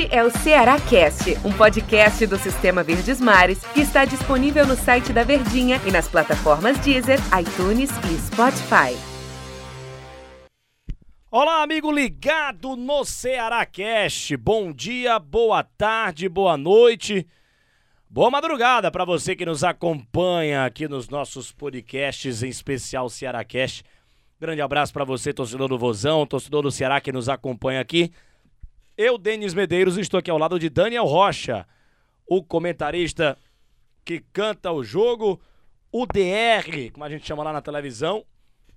Este é o Ceará Cast, um podcast do Sistema Verdes Mares que está disponível no site da Verdinha e nas plataformas Deezer, iTunes e Spotify. Olá, amigo ligado no Ceará Cast. Bom dia, boa tarde, boa noite. Boa madrugada para você que nos acompanha aqui nos nossos podcasts, em especial Ceará Cast. Grande abraço para você, torcedor do Vozão, torcedor do Ceará que nos acompanha aqui. Eu, Denis Medeiros, estou aqui ao lado de Daniel Rocha, o comentarista que canta o jogo, o DR, como a gente chama lá na televisão,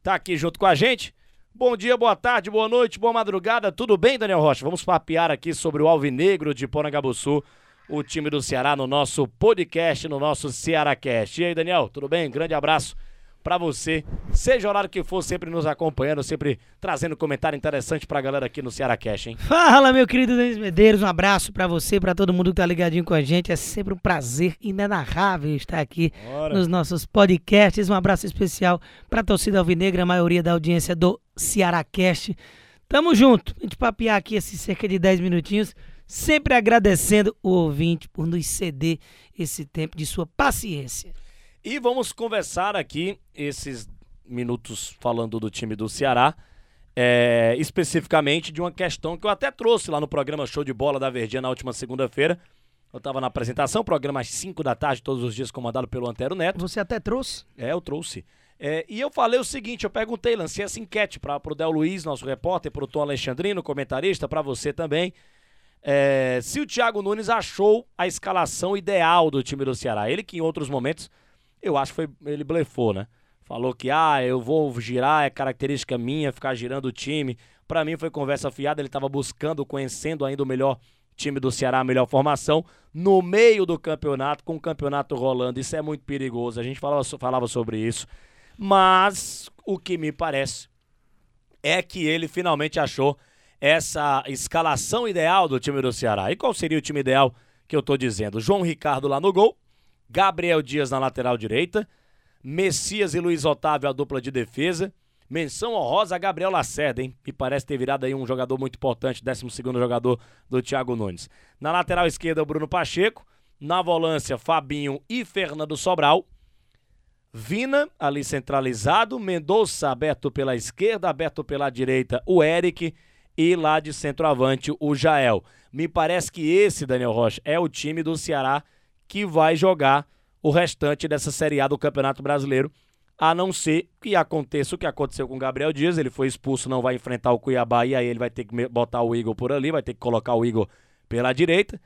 tá aqui junto com a gente. Bom dia, boa tarde, boa noite, boa madrugada, tudo bem, Daniel Rocha? Vamos papear aqui sobre o Alvinegro de Porangaba-Sul, o time do Ceará no nosso podcast, no nosso Ceará Cast. E aí, Daniel, tudo bem? Grande abraço para você, seja o horário que for, sempre nos acompanhando, sempre trazendo comentário interessante pra galera aqui no Ceará Cash, hein? Fala, meu querido Denis Medeiros, um abraço para você, para todo mundo que tá ligadinho com a gente. É sempre um prazer inenarrável estar aqui Bora. nos nossos podcasts. Um abraço especial pra torcida alvinegra, a maioria da audiência do Ceará Cast. Tamo junto, a gente papiar aqui esses cerca de 10 minutinhos, sempre agradecendo o ouvinte por nos ceder esse tempo de sua paciência. E vamos conversar aqui esses minutos falando do time do Ceará, é, especificamente de uma questão que eu até trouxe lá no programa Show de Bola da Verdinha na última segunda-feira. Eu estava na apresentação, programa às 5 da tarde, todos os dias comandado pelo Antero Neto. Você até trouxe? É, eu trouxe. É, e eu falei o seguinte, eu perguntei, lancei essa enquete para o Del Luiz, nosso repórter, para o Tom Alexandrino, comentarista, para você também. É, se o Thiago Nunes achou a escalação ideal do time do Ceará. Ele que em outros momentos eu acho que foi, ele blefou, né? Falou que, ah, eu vou girar, é característica minha, ficar girando o time. Para mim foi conversa fiada, ele estava buscando, conhecendo ainda o melhor time do Ceará, a melhor formação, no meio do campeonato, com o campeonato rolando. Isso é muito perigoso, a gente falava, falava sobre isso. Mas o que me parece é que ele finalmente achou essa escalação ideal do time do Ceará. E qual seria o time ideal que eu tô dizendo? João Ricardo lá no gol, Gabriel Dias na lateral direita, Messias e Luiz Otávio a dupla de defesa. Menção honrosa a Gabriel Lacerda, hein? Me parece ter virado aí um jogador muito importante, 12 jogador do Thiago Nunes. Na lateral esquerda, o Bruno Pacheco. Na volância, Fabinho e Fernando Sobral. Vina, ali centralizado. Mendonça aberto pela esquerda, aberto pela direita, o Eric. E lá de centroavante, o Jael. Me parece que esse, Daniel Rocha, é o time do Ceará que vai jogar o restante dessa Série A do Campeonato Brasileiro, a não ser que aconteça o que aconteceu com o Gabriel Dias, ele foi expulso, não vai enfrentar o Cuiabá e aí ele vai ter que botar o Igor por ali, vai ter que colocar o Igor pela direita.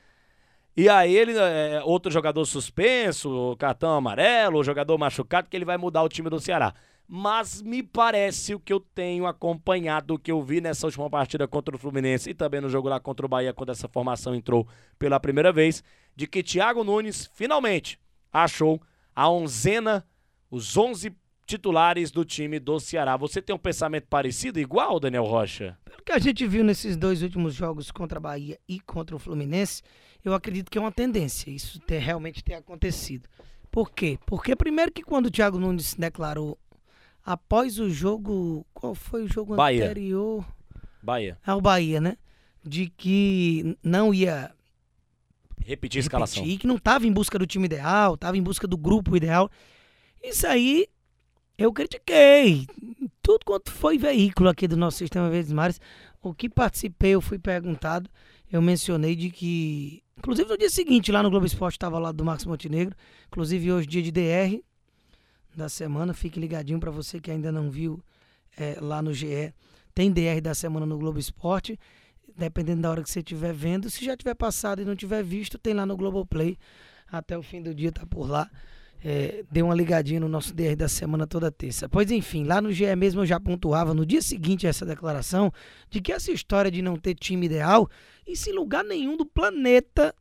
E aí ele, é, outro jogador suspenso, cartão amarelo, jogador machucado, que ele vai mudar o time do Ceará. Mas me parece o que eu tenho acompanhado, o que eu vi nessa última partida contra o Fluminense e também no jogo lá contra o Bahia, quando essa formação entrou pela primeira vez, de que Thiago Nunes finalmente achou a onzena, os 11 titulares do time do Ceará. Você tem um pensamento parecido, igual, Daniel Rocha? Pelo que a gente viu nesses dois últimos jogos contra a Bahia e contra o Fluminense, eu acredito que é uma tendência isso ter, realmente ter acontecido. Por quê? Porque primeiro que quando o Thiago Nunes declarou após o jogo, qual foi o jogo Bahia. anterior? Bahia. É o Bahia, né? De que não ia Repetir a escalação. Repetir, que não estava em busca do time ideal, estava em busca do grupo ideal. Isso aí eu critiquei. Tudo quanto foi veículo aqui do nosso sistema Verdes Mares, o que participei, eu fui perguntado, eu mencionei de que. Inclusive no dia seguinte, lá no Globo Esporte, estava lá do Marcos Montenegro. Inclusive hoje, dia de DR da semana. Fique ligadinho para você que ainda não viu é, lá no GE. Tem DR da semana no Globo Esporte dependendo da hora que você estiver vendo. Se já tiver passado e não tiver visto, tem lá no Globoplay. Até o fim do dia tá por lá. É, dê uma ligadinha no nosso DR da semana toda terça. Pois enfim, lá no GE mesmo eu já pontuava no dia seguinte essa declaração de que essa história de não ter time ideal, isso em lugar nenhum do planeta,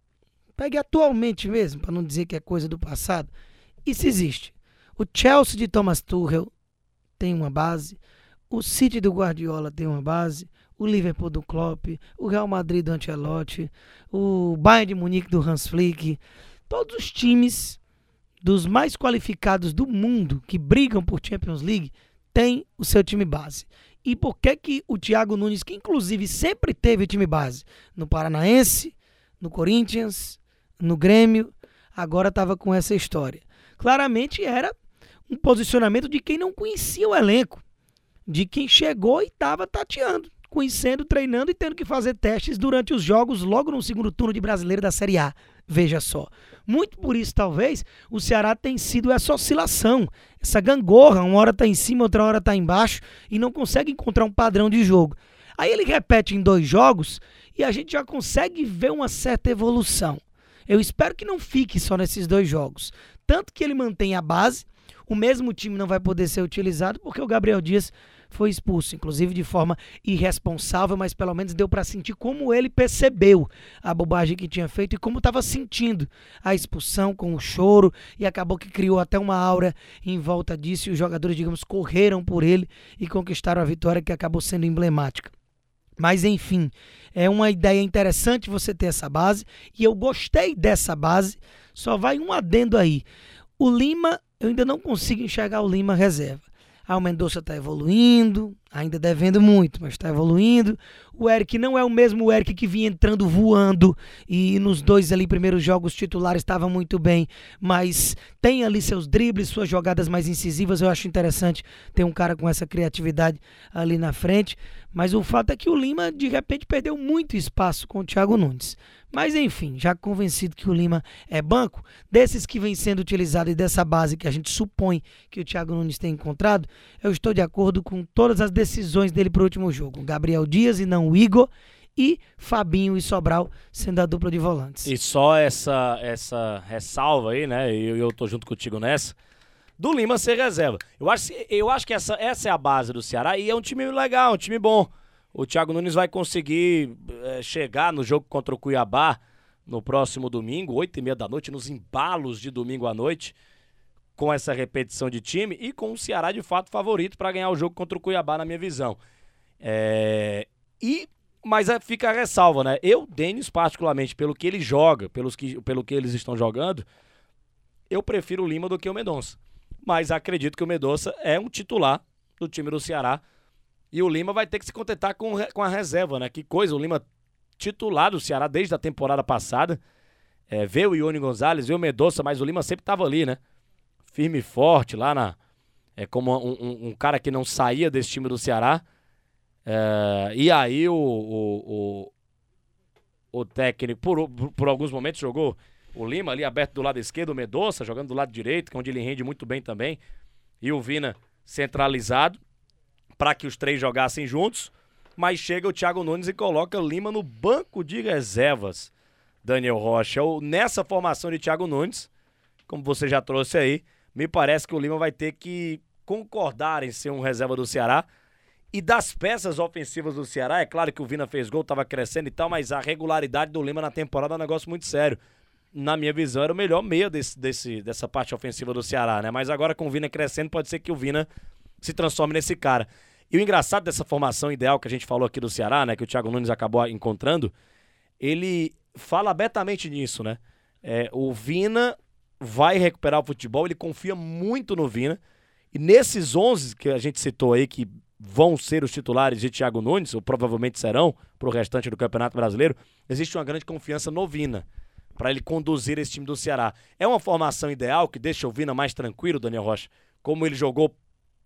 pegue atualmente mesmo, para não dizer que é coisa do passado, isso existe. O Chelsea de Thomas Tuchel tem uma base, o City do Guardiola tem uma base, o Liverpool do Klopp, o Real Madrid do Ancelotti, o Bayern de Munique do Hans Flick, todos os times dos mais qualificados do mundo que brigam por Champions League têm o seu time base. E por que que o Thiago Nunes, que inclusive sempre teve time base no Paranaense, no Corinthians, no Grêmio, agora estava com essa história. Claramente era um posicionamento de quem não conhecia o elenco, de quem chegou e estava tateando, conhecendo, treinando e tendo que fazer testes durante os jogos logo no segundo turno de brasileiro da Série A. Veja só. Muito por isso, talvez, o Ceará tem sido essa oscilação, essa gangorra, uma hora está em cima, outra hora está embaixo, e não consegue encontrar um padrão de jogo. Aí ele repete em dois jogos e a gente já consegue ver uma certa evolução. Eu espero que não fique só nesses dois jogos. Tanto que ele mantém a base, o mesmo time não vai poder ser utilizado porque o Gabriel Dias foi expulso, inclusive de forma irresponsável, mas pelo menos deu para sentir como ele percebeu a bobagem que tinha feito e como estava sentindo a expulsão com o choro e acabou que criou até uma aura em volta disso e os jogadores, digamos, correram por ele e conquistaram a vitória que acabou sendo emblemática. Mas enfim, é uma ideia interessante você ter essa base e eu gostei dessa base. Só vai um adendo aí. O Lima, eu ainda não consigo enxergar o Lima reserva. Ah, o Mendonça está evoluindo, ainda devendo muito, mas está evoluindo. O Eric não é o mesmo Eric que vinha entrando voando e nos dois ali primeiros jogos titulares estava muito bem, mas tem ali seus dribles, suas jogadas mais incisivas. Eu acho interessante ter um cara com essa criatividade ali na frente. Mas o fato é que o Lima, de repente, perdeu muito espaço com o Thiago Nunes. Mas enfim, já convencido que o Lima é banco, desses que vem sendo utilizado e dessa base que a gente supõe que o Thiago Nunes tem encontrado, eu estou de acordo com todas as decisões dele para o último jogo. Gabriel Dias e não o Igor e Fabinho e Sobral sendo a dupla de volantes. E só essa essa ressalva aí, né? E eu, eu tô junto contigo nessa do Lima ser reserva. Eu acho, eu acho que essa, essa é a base do Ceará e é um time legal, um time bom. O Thiago Nunes vai conseguir é, chegar no jogo contra o Cuiabá no próximo domingo, oito e meia da noite, nos embalos de domingo à noite, com essa repetição de time e com o Ceará de fato favorito para ganhar o jogo contra o Cuiabá, na minha visão. É, e mas é, fica a ressalva, né? Eu, Denis, particularmente, pelo que ele joga, pelos que, pelo que eles estão jogando, eu prefiro o Lima do que o Mendonça mas acredito que o Medoça é um titular do time do Ceará. E o Lima vai ter que se contentar com, com a reserva, né? Que coisa, o Lima titular do Ceará desde a temporada passada. É, vê o Ione Gonzalez, vê o Medoça, mas o Lima sempre estava ali, né? Firme e forte lá na. É como um, um, um, cara que não saía desse time do Ceará. É, e aí o, o, o, o técnico, por, por alguns momentos, jogou o Lima ali aberto do lado esquerdo, o Medoça jogando do lado direito, que é onde ele rende muito bem também. E o Vina centralizado para que os três jogassem juntos. Mas chega o Thiago Nunes e coloca o Lima no banco de reservas. Daniel Rocha. Nessa formação de Thiago Nunes, como você já trouxe aí, me parece que o Lima vai ter que concordar em ser um reserva do Ceará. E das peças ofensivas do Ceará, é claro que o Vina fez gol, estava crescendo e tal, mas a regularidade do Lima na temporada é um negócio muito sério na minha visão, era o melhor meio desse, desse, dessa parte ofensiva do Ceará, né? Mas agora com o Vina crescendo, pode ser que o Vina se transforme nesse cara. E o engraçado dessa formação ideal que a gente falou aqui do Ceará, né? Que o Thiago Nunes acabou encontrando, ele fala abertamente nisso, né? É, o Vina vai recuperar o futebol, ele confia muito no Vina. E nesses 11 que a gente citou aí, que vão ser os titulares de Thiago Nunes, ou provavelmente serão para o restante do Campeonato Brasileiro, existe uma grande confiança no Vina para ele conduzir esse time do Ceará. É uma formação ideal que deixa o Vina mais tranquilo, Daniel Rocha, como ele jogou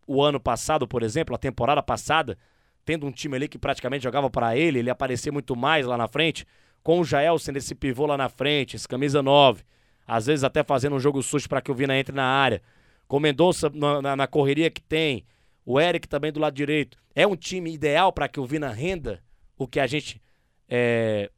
o ano passado, por exemplo, a temporada passada, tendo um time ali que praticamente jogava para ele, ele aparecia muito mais lá na frente, com o Jael sendo esse pivô lá na frente, esse camisa 9, às vezes até fazendo um jogo sujo para que o Vina entre na área, com o Mendonça na, na, na correria que tem, o Eric também do lado direito. É um time ideal para que o Vina renda o que a gente é,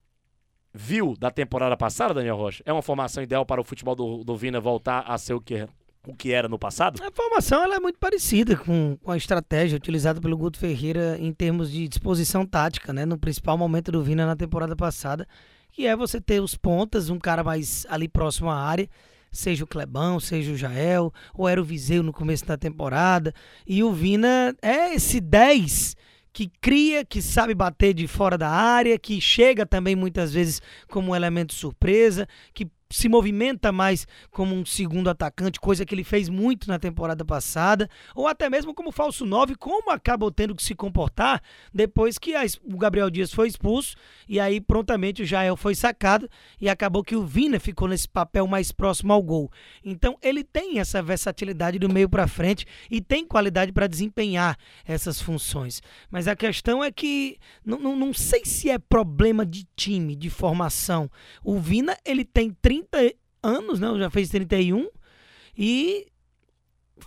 viu da temporada passada, Daniel Rocha? É uma formação ideal para o futebol do, do Vina voltar a ser o que, o que era no passado? A formação ela é muito parecida com, com a estratégia utilizada pelo Guto Ferreira em termos de disposição tática, né? No principal momento do Vina na temporada passada, que é você ter os pontas, um cara mais ali próximo à área, seja o Clebão, seja o Jael, ou era o Viseu no começo da temporada, e o Vina é esse 10 que cria, que sabe bater de fora da área, que chega também muitas vezes como um elemento surpresa, que se movimenta mais como um segundo atacante, coisa que ele fez muito na temporada passada, ou até mesmo como falso 9, como acabou tendo que se comportar depois que a, o Gabriel Dias foi expulso e aí prontamente o Jael foi sacado e acabou que o Vina ficou nesse papel mais próximo ao gol. Então ele tem essa versatilidade do meio para frente e tem qualidade para desempenhar essas funções. Mas a questão é que não, não, não sei se é problema de time, de formação. O Vina ele tem 30 30 anos, né? Já fez 31 e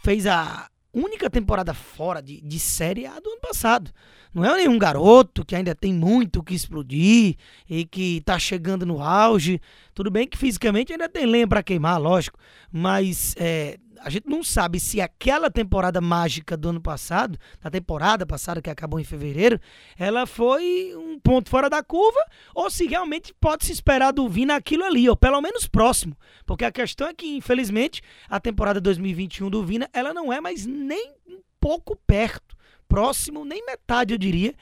fez a única temporada fora de, de Série A do ano passado. Não é nenhum garoto que ainda tem muito que explodir e que tá chegando no auge. Tudo bem que fisicamente ainda tem lenha para queimar, lógico, mas é, a gente não sabe se aquela temporada mágica do ano passado, da temporada passada que acabou em fevereiro, ela foi um ponto fora da curva ou se realmente pode se esperar do Vina aquilo ali, ou pelo menos próximo. Porque a questão é que, infelizmente, a temporada 2021 do Vina, ela não é mais nem um pouco perto, próximo, nem metade, eu diria,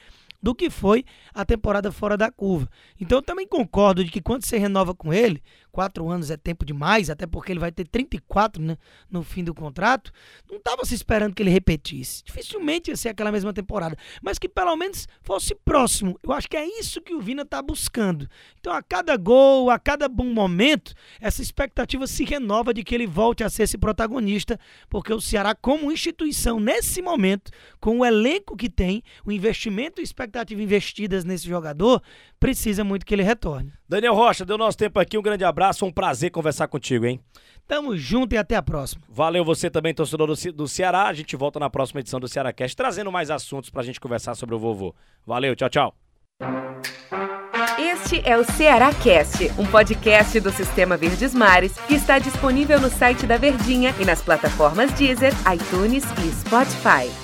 do que foi a temporada fora da curva. Então eu também concordo de que quando você renova com ele, quatro anos é tempo demais, até porque ele vai ter 34 né, no fim do contrato, não estava se esperando que ele repetisse. Dificilmente ia ser aquela mesma temporada, mas que pelo menos fosse próximo. Eu acho que é isso que o Vina está buscando. Então, a cada gol, a cada bom momento, essa expectativa se renova de que ele volte a ser esse protagonista, porque o Ceará, como instituição, nesse momento, com o elenco que tem, o investimento e expectativa investidas nesse jogador, precisa muito que ele retorne. Daniel Rocha, deu nosso tempo aqui, um grande abraço, um prazer conversar contigo, hein? Tamo junto e até a próxima. Valeu você também, torcedor do, Ce do Ceará. A gente volta na próxima edição do Ceará Cast, trazendo mais assuntos pra gente conversar sobre o vovô. Valeu, tchau, tchau. Este é o Ceará Cast, um podcast do Sistema Verdes Mares que está disponível no site da Verdinha e nas plataformas Deezer, iTunes e Spotify.